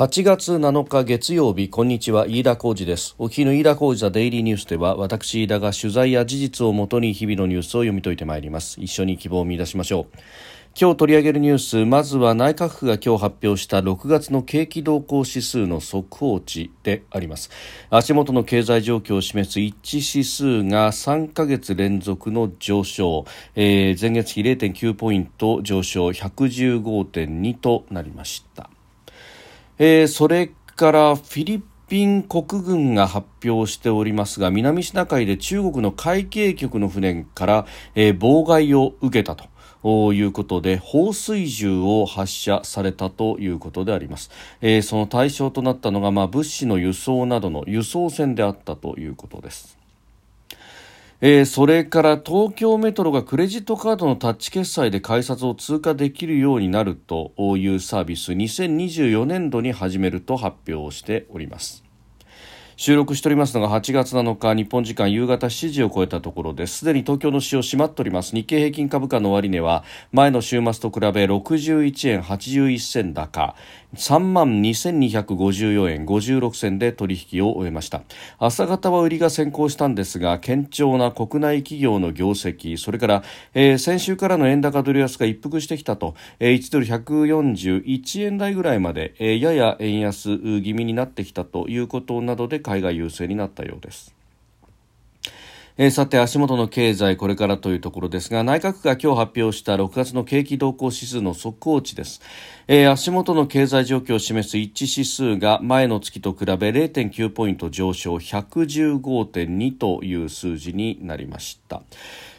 8月7日月曜日こんにちは飯田浩二です。お日の飯田浩二ザデイリーニュースでは私飯田が取材や事実をもとに日々のニュースを読み解いてまいります。一緒に希望を見出しましょう。今日取り上げるニュースまずは内閣府が今日発表した6月の景気動向指数の速報値であります。足元の経済状況を示す一致指数が3ヶ月連続の上昇、えー、前月比0.9ポイント上昇115.2となりました。えー、それからフィリピン国軍が発表しておりますが南シナ海で中国の海警局の船から、えー、妨害を受けたと。いうことで放水銃を発射されたということであります、えー、その対象となったのが、まあ、物資の輸送などの輸送船であったということですえー、それから東京メトロがクレジットカードのタッチ決済で改札を通過できるようになるというサービス2024年度に始めると発表しております。収録しておりますのが8月7日日本時間夕方7時を超えたところです。すでに東京の市場閉まっております。日経平均株価の終値は前の週末と比べ61円81銭高。3万2254円56銭で取引を終えました。朝方は売りが先行したんですが堅調な国内企業の業績それから、えー、先週からの円高ドル安が一服してきたと、えー、1ドル141円台ぐらいまで、えー、やや円安気味になってきたということなどで海外優勢になったようですえー、さて足元の経済これからというところですが内閣府が今日発表した6月の景気動向指数の速報値です、えー、足元の経済状況を示す一致指数が前の月と比べ0.9ポイント上昇115.2という数字になりました。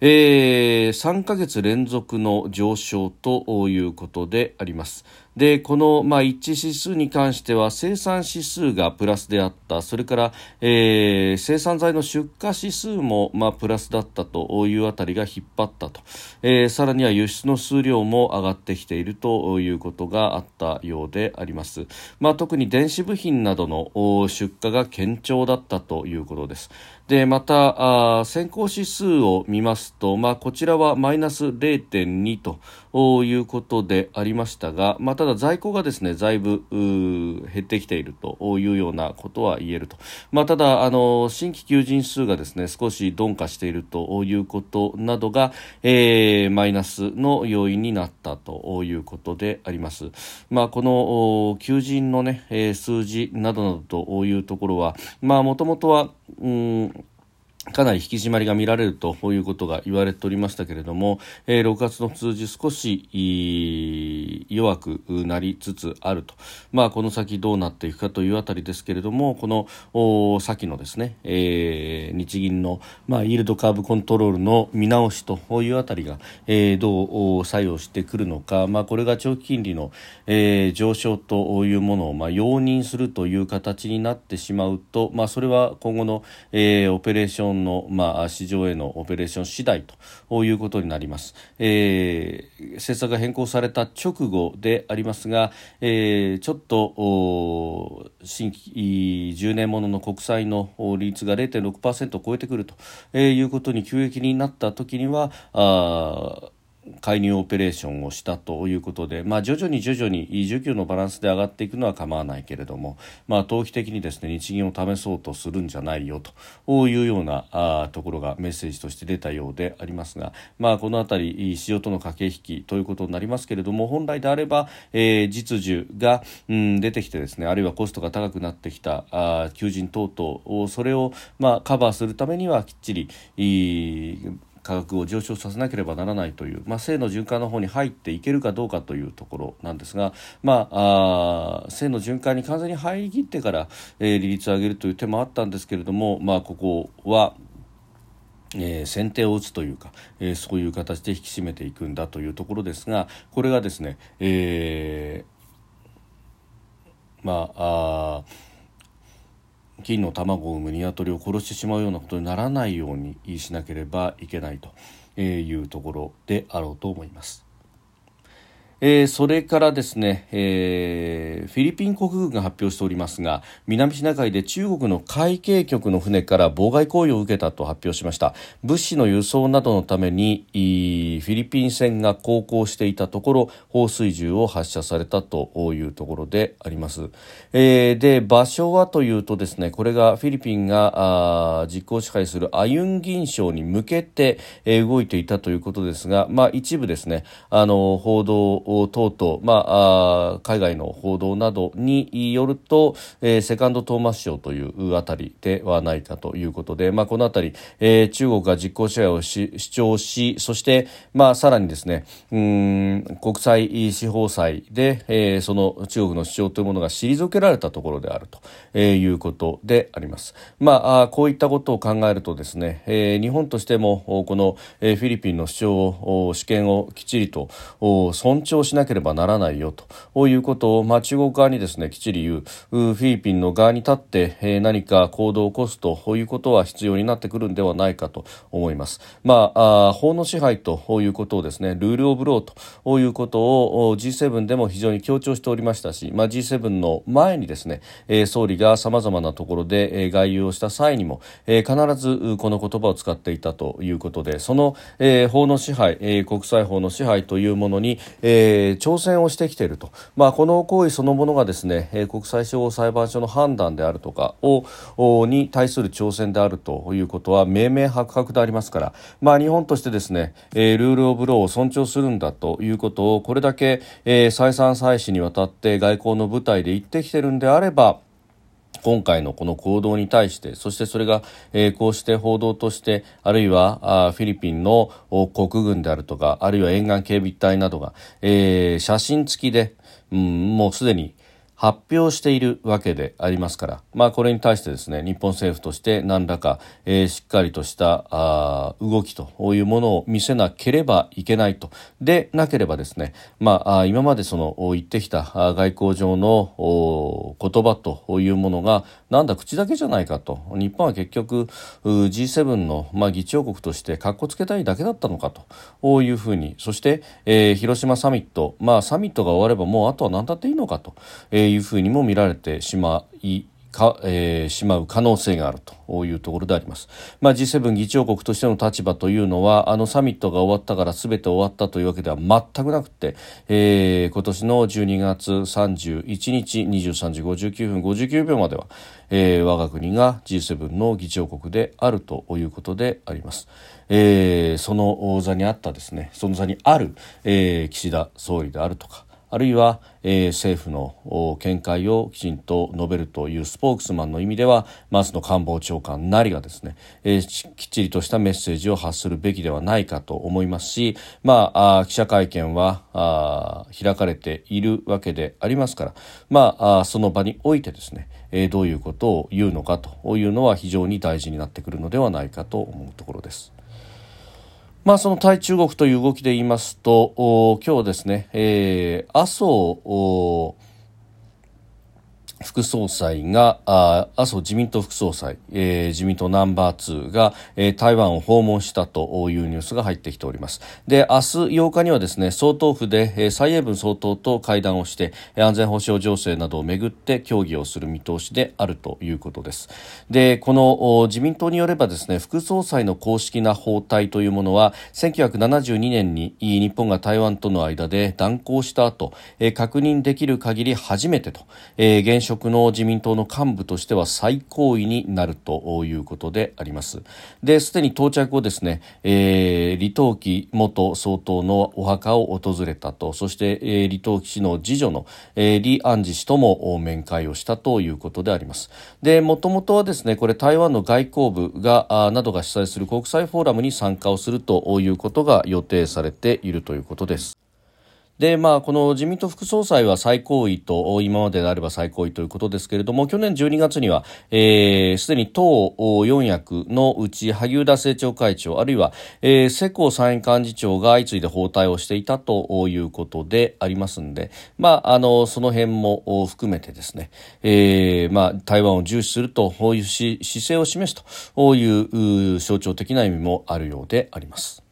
えー、3ヶ月連続の上昇ということであります。で、この、まあ、一致指数に関しては生産指数がプラスであった、それから、えー、生産材の出荷指数も、まあ、プラスだったというあたりが引っ張ったと、えー、さらには輸出の数量も上がってきているということがあったようであります。まあ、特に電子部品などの出荷が堅調だったということです。で、また、あ先行指数を見ますと、まあ、こちらはマイナス0.2ということでありましたが、まあ、ただ在庫がですね、だいぶ減ってきているというようなことは言えると。まあ、ただ、あの、新規求人数がですね、少し鈍化しているということなどが、えー、マイナスの要因になったということであります。まあ、この求人のね、数字などなどというところは、まあ、もともとは、うんかなり引き締まりが見られるということが言われておりましたけれども、えー、6月の数字少し弱くなりつつあると、まあ、この先どうなっていくかというあたりですけれどもこの先のですね、えー、日銀の、まあ、イールドカーブコントロールの見直しというあたりが、えー、どう作用してくるのか、まあ、これが長期金利の、えー、上昇というものを、まあ、容認するという形になってしまうと、まあ、それは今後の、えー、オペレーションの、まあ、市場へのオペレーション次第ということになります、えー、政策が変更された直後でありますが、えー、ちょっと新規10年ものの国債の利率が0.6%を超えてくるということに急激になった時にはあ介入オペレーションをしたということで、まあ、徐々に徐々に需給のバランスで上がっていくのは構わないけれども、まあ、投機的にですね日銀を試そうとするんじゃないよというようなあところがメッセージとして出たようでありますが、まあ、この辺り市場との駆け引きということになりますけれども本来であれば、えー、実需が、うん、出てきてですねあるいはコストが高くなってきたあ求人等々それを、まあ、カバーするためにはきっちりい価格を上昇させなければならないという、まあ、性の循環の方に入っていけるかどうかというところなんですが、まあ、あ性の循環に完全に入りきってから、えー、利率を上げるという手もあったんですけれども、まあ、ここはえー、先手を打つというか、えー、そういう形で引き締めていくんだというところですがこれがですね、えー、まああ金の卵を産む鶏を殺してしまうようなことにならないようにしなければいけないというところであろうと思います。えー、それからですね、えー、フィリピン国軍が発表しておりますが南シナ海で中国の海警局の船から妨害行為を受けたと発表しました。物資の輸送などのためにフィリピン船が航行していたところ放水銃を発射されたというところであります、えー、で場所はというとですねこれがフィリピンがあ実効支配するアユンギン礁に向けて、えー、動いていたということですが、まあ、一部ですねあの報道等々、まあ、海外の報道などによると、えー、セカンドトーマス礁というあたりではないかということで、まあ、このあたり、えー、中国が実効支配を主張しそして、まあ、さらにですねうん国際司法裁で、えー、その中国の主張というものが退けられたところであると、えー、いうことであります。まあ、こういったことを考えるとですね、えー、日本としてもこの、えー、フィリピンの主張を主権をきっちりと尊重しなければならないよということを、まあ、中国側にですねきっちり言うフィリピンの側に立って、えー、何か行動を起こすということは必要になってくるんではないかと思います。まあ、あ法の支配ということをですねルールオブローということを G7 でも非常に強調しておりましたし、まあ、G7 の前にですね、えー、総理がさまざまなところで、えー、外遊をした際にも、えー、必ずこの言葉を使っていたということでその、えー、法の支配、えー、国際法の支配というものに、えー、挑戦をしてきていると、まあ、この行為そのものがですね、え、国際司法裁判所の判断であるとかをに対する挑戦であるということは明明白々でありますから、まあ、日本としてですね、えー、ルール・オブ・ローを尊重するんだということをこれだけ、えー、再三再四にわたって外交の舞台で言ってきてるんであれば今回のこの行動に対してそしてそれが、えー、こうして報道としてあるいはあフィリピンの国軍であるとかあるいは沿岸警備隊などが、えー、写真付きで、うん、もうすでに発表しているわけでありますから、まあ、これに対してですね日本政府として何らか、えー、しっかりとしたあ動きというものを見せなければいけないと。でなければですね、まあ、今までその言ってきた外交上の言葉というものがなんだ口だけじゃないかと。日本は結局 G7 の、まあ、議長国としてかっこつけたいだけだったのかと。いうふうに。そして、えー、広島サミット、まあ、サミットが終わればもうあとは何だっていいのかと、えーいうふうにも見られてしまいか、えー、しまう可能性があるというところであります、まあ、G7 議長国としての立場というのはあのサミットが終わったから全て終わったというわけでは全くなくて、えー、今年の12月31日23時59分59秒までは、えー、我が国が G7 の議長国であるということであります。えー、その座にあったですねその座にある、えー、岸田総理であるとかあるいは、えー、政府の見解をきちんと述べるというスポークスマンの意味では松野官房長官なりがですね、えー、きっちりとしたメッセージを発するべきではないかと思いますし、まあ、あ記者会見はあ開かれているわけでありますから、まあ、あその場においてですね、えー、どういうことを言うのかというのは非常に大事になってくるのではないかと思うところです。まあ、その対中国という動きで言いますと、今日ですね、えー、麻生副総裁が、あ麻生自民党副総裁、えー、自民党ナンバー2が、えー、台湾を訪問したというニュースが入ってきております。で、明日8日にはですね、総統府で、えー、蔡英文総統と会談をして、安全保障情勢などをめぐって協議をする見通しであるということです。で、この自民党によればですね、副総裁の公式な訪台というものは、1972年に日本が台湾との間で断交した後、えー、確認できる限り初めてと、えー、現職の自民党の幹部としては最高位になるということであります。で、すでに到着後ですね、えー、李登輝元総統のお墓を訪れたと、そして、えー、李登輝氏の次女の、えー、李安治氏とも面会をしたということであります。で、もともとはですね、これ台湾の外交部が、あなどが主催する国際フォーラムに参加をするということが予定されているということです。で、まあ、この自民党副総裁は最高位と、今までであれば最高位ということですけれども、去年12月には、えー、すでに党4役のうち、萩生田政調会長、あるいは、えー、世耕参院幹事長が相次いで訪台をしていたということでありますんで、まあ、あの、その辺も含めてですね、えー、まあ、台湾を重視すると、いう姿勢を示すという象徴的な意味もあるようであります。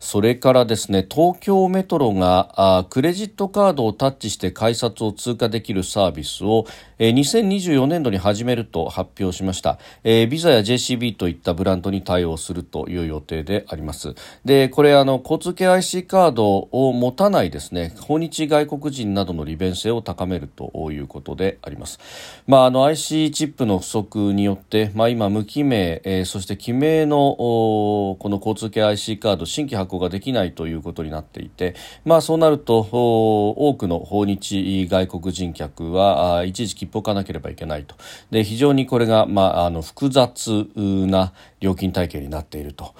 それからですね東京メトロがあクレジットカードをタッチして改札を通過できるサービスを、えー、2024年度に始めると発表しました、えー、ビザや JCB といったブランドに対応するという予定であります。でこれあの交通系 IC カードを持たないですね訪日外国人などの利便性を高めるということであります、まあ、あの IC チップの不足によって、まあ、今無記名、えー、そして記名のこの交通系 IC カード新規発ができないということになっていて、まあ、そうなると多くの訪日外国人客は一時切符を買わなければいけないと。で非常にこれが、まあ、あの複雑な料金体系になっていると。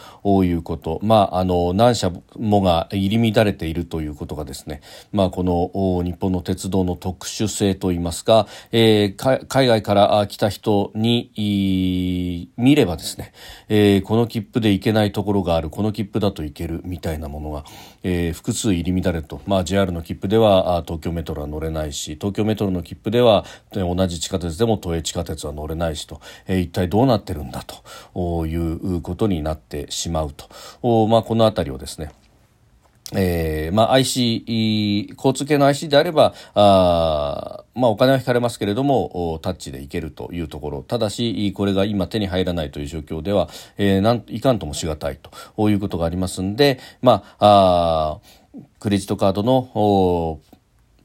いうこと、まあ、あの何社もが入り乱れているということがですね、まあ、この日本の鉄道の特殊性といいますか、えー、海外から来た人に見ればですね、えー、この切符で行けないところがある。この切符だと行ける。みたいなものが、えー、複数入り乱れと、まあ、JR の切符では東京メトロは乗れないし東京メトロの切符では同じ地下鉄でも都営地下鉄は乗れないしと、えー、一体どうなってるんだということになってしまうと、まあ、この辺りをですねえー、まあ IC、交通系の IC であれば、あまあお金は引かれますけれども、タッチでいけるというところ。ただし、これが今手に入らないという状況では、えー、なんいかんともしがたいということがありますんで、まあ、あクレジットカードの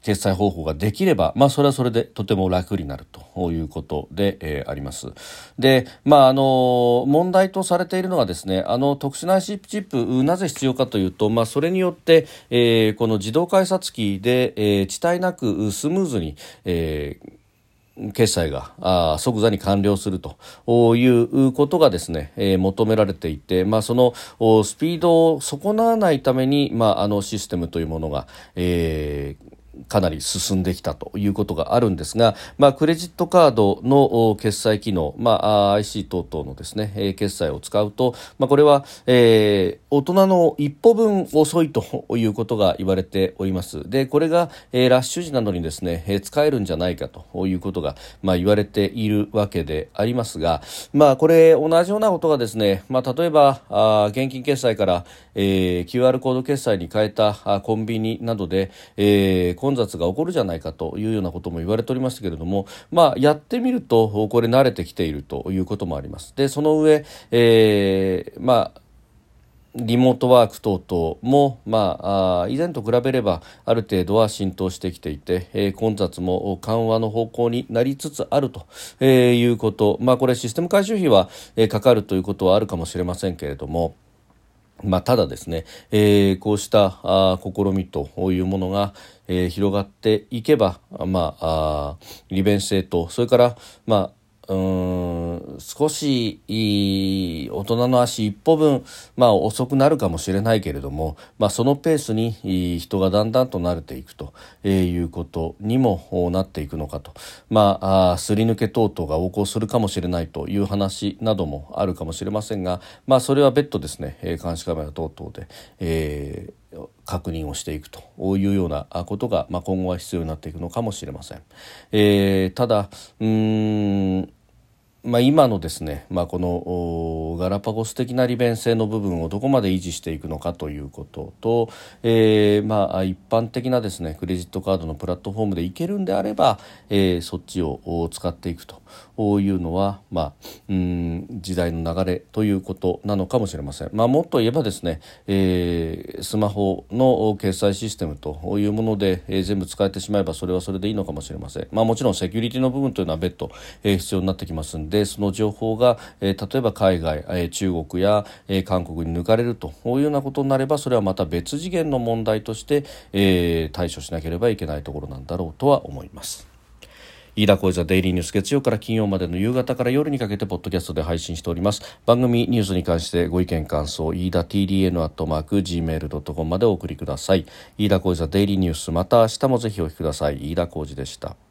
決済方法ができれば、まあ、それはそれでとても楽になるということで、えー、あります。で、まあ、あの、問題とされているのはですね、あの、特殊な IC チップ、なぜ必要かというと、まあ、それによって、えー、この自動改札機で、えー、遅滞なくスムーズに、えー決済が即座に完了するということがですね、えー、求められていて、まあ、そのスピードを損なわないために、まあ、あのシステムというものが、えー、かなり進んできたということがあるんですが、まあ、クレジットカードの決済機能、まあ、IC 等々のですね、決済を使うと、まあ、これは、えー、大人の一歩分遅いということが言われております。で、これが、えー、ラッシュ時などにですね、えー、使えるんじゃないかということが、まあ、言われているわけでありますが、まあ、これ同じようなことがですね、まあ、例えば、あ現金決済から、えー、QR コード決済に変えたあコンビニなどで、えー、混雑が起こるじゃないかというようなことも言われておりましたけれども、まあ、やってみるとこれ慣れてきているということもあります。でその上、えー、まあリモートワーク等々も、まあ、あ以前と比べればある程度は浸透してきていて、えー、混雑も緩和の方向になりつつあると、えー、いうこと、まあ、これシステム改修費は、えー、かかるということはあるかもしれませんけれども、まあ、ただですね、えー、こうしたあ試みというものが、えー、広がっていけば、まあ、あ利便性とそれから、まあうん少し大人の足一歩分、まあ、遅くなるかもしれないけれども、まあ、そのペースに人がだんだんと慣れていくと、え、いうことにもなっていくのかと、まあ、あすり抜け等々が横行するかもしれないという話などもあるかもしれませんが、まあ、それは別途ですね監視カメラ等々で、えー確認をしていくというようなことが、まあ、今後は必要になっていくのかもしれません。えー、ただうんまあ、今のですね、まあ、このガラパゴス的な利便性の部分をどこまで維持していくのかということと、えーまあ、一般的なですねクレジットカードのプラットフォームでいけるんであれば、えー、そっちを使っていくというのは、まあ、うん時代の流れということなのかもしれません。まあ、もっと言えばですね、えー、スマホの決済システムというもので、えー、全部使えてしまえばそれはそれでいいのかもしれません。まあ、もちろんセキュリティの部分というのは別途、えー、必要になってきますんででその情報が、えー、例えば海外、えー、中国や、えー、韓国に抜かれるというようなことになればそれはまた別次元の問題として、えー、対処しなければいけないところなんだろうとは思います。飯田浩司ザデイリーニュース月曜から金曜までの夕方から夜にかけてポッドキャストで配信しております。番組ニュースに関してご意見感想飯田 TDN アットマーク Gmail.com までお送りください。飯田浩司ザデイリーニュースまた明日もぜひお聞きください。飯田浩司でした。